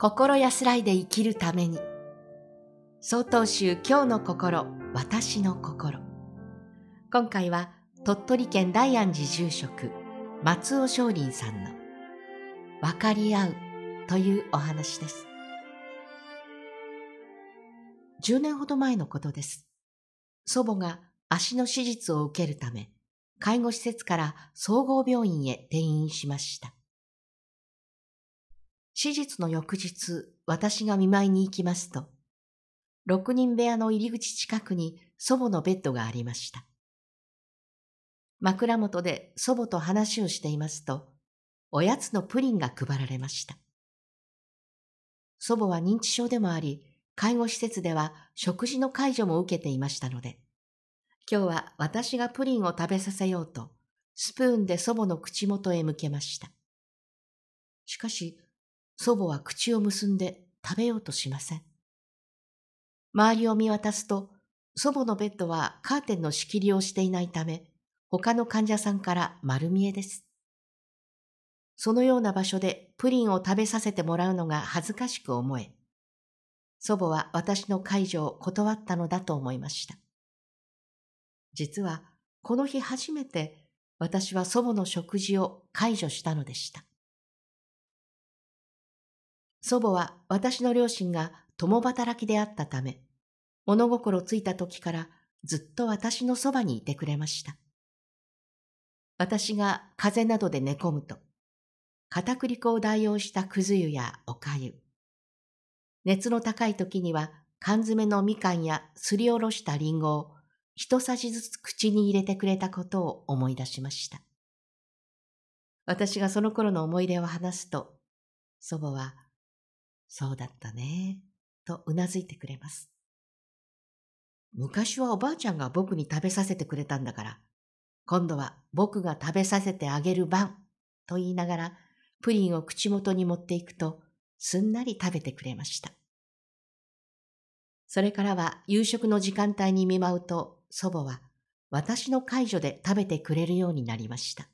心安らいで生きるために。総統集今日の心私の心。今回は鳥取県大安寺住職松尾松林さんの分かり合うというお話です。10年ほど前のことです。祖母が足の手術を受けるため介護施設から総合病院へ転院しました。手術の翌日、私が見舞いに行きますと、六人部屋の入り口近くに祖母のベッドがありました。枕元で祖母と話をしていますと、おやつのプリンが配られました。祖母は認知症でもあり、介護施設では食事の介助も受けていましたので、今日は私がプリンを食べさせようと、スプーンで祖母の口元へ向けました。しかし、祖母は口を結んで食べようとしません。周りを見渡すと、祖母のベッドはカーテンの仕切りをしていないため、他の患者さんから丸見えです。そのような場所でプリンを食べさせてもらうのが恥ずかしく思え、祖母は私の介助を断ったのだと思いました。実は、この日初めて私は祖母の食事を介助したのでした。祖母は私の両親が共働きであったため、物心ついた時からずっと私のそばにいてくれました。私が風邪などで寝込むと、片栗粉を代用したくず湯やおかゆ、熱の高い時には缶詰のみかんやすりおろしたりんごを一さじずつ口に入れてくれたことを思い出しました。私がその頃の思い出を話すと、祖母はそうだったね、とうなずいてくれます。昔はおばあちゃんが僕に食べさせてくれたんだから、今度は僕が食べさせてあげる番、と言いながら、プリンを口元に持っていくと、すんなり食べてくれました。それからは夕食の時間帯に見舞うと、祖母は私の介助で食べてくれるようになりました。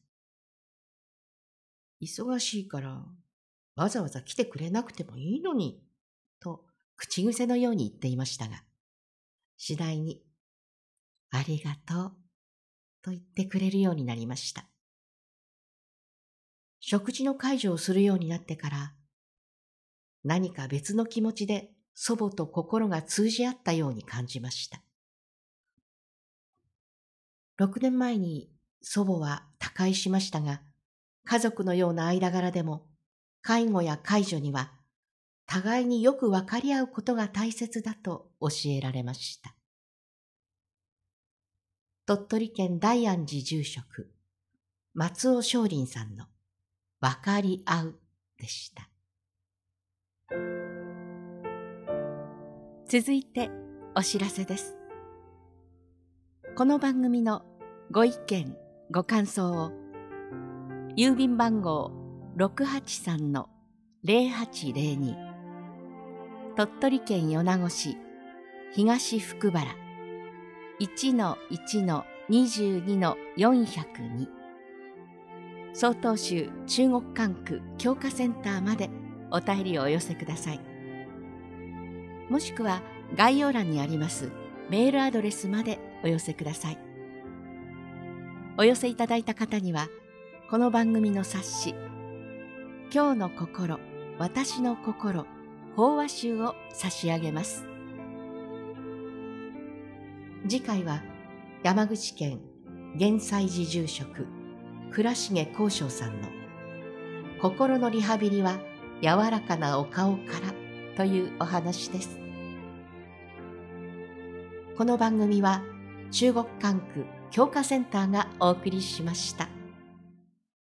忙しいからわざわざ来てくれなくてもいいのに、と口癖のように言っていましたが、次第に、ありがとう、と言ってくれるようになりました。食事の介助をするようになってから、何か別の気持ちで祖母と心が通じ合ったように感じました。六年前に祖母は他界しましたが、家族のような間柄でも介護や介助には互いによく分かり合うことが大切だと教えられました。鳥取県大安寺住職、松尾松林さんの分かり合うでした。続いてお知らせです。この番組のご意見、ご感想を郵便番号683-0802鳥取県米子市東福原。1-1-22-402曹洞州中国管区教化センターまでお便りをお寄せください。もしくは概要欄にありますメールアドレスまでお寄せください。お寄せいただいた方にはこの番組の冊子今日の心私の心法話集を差し上げます次回は山口県玄西寺住職倉重幸章さんの心のリハビリは柔らかなお顔からというお話ですこの番組は中国管区教化センターがお送りしました。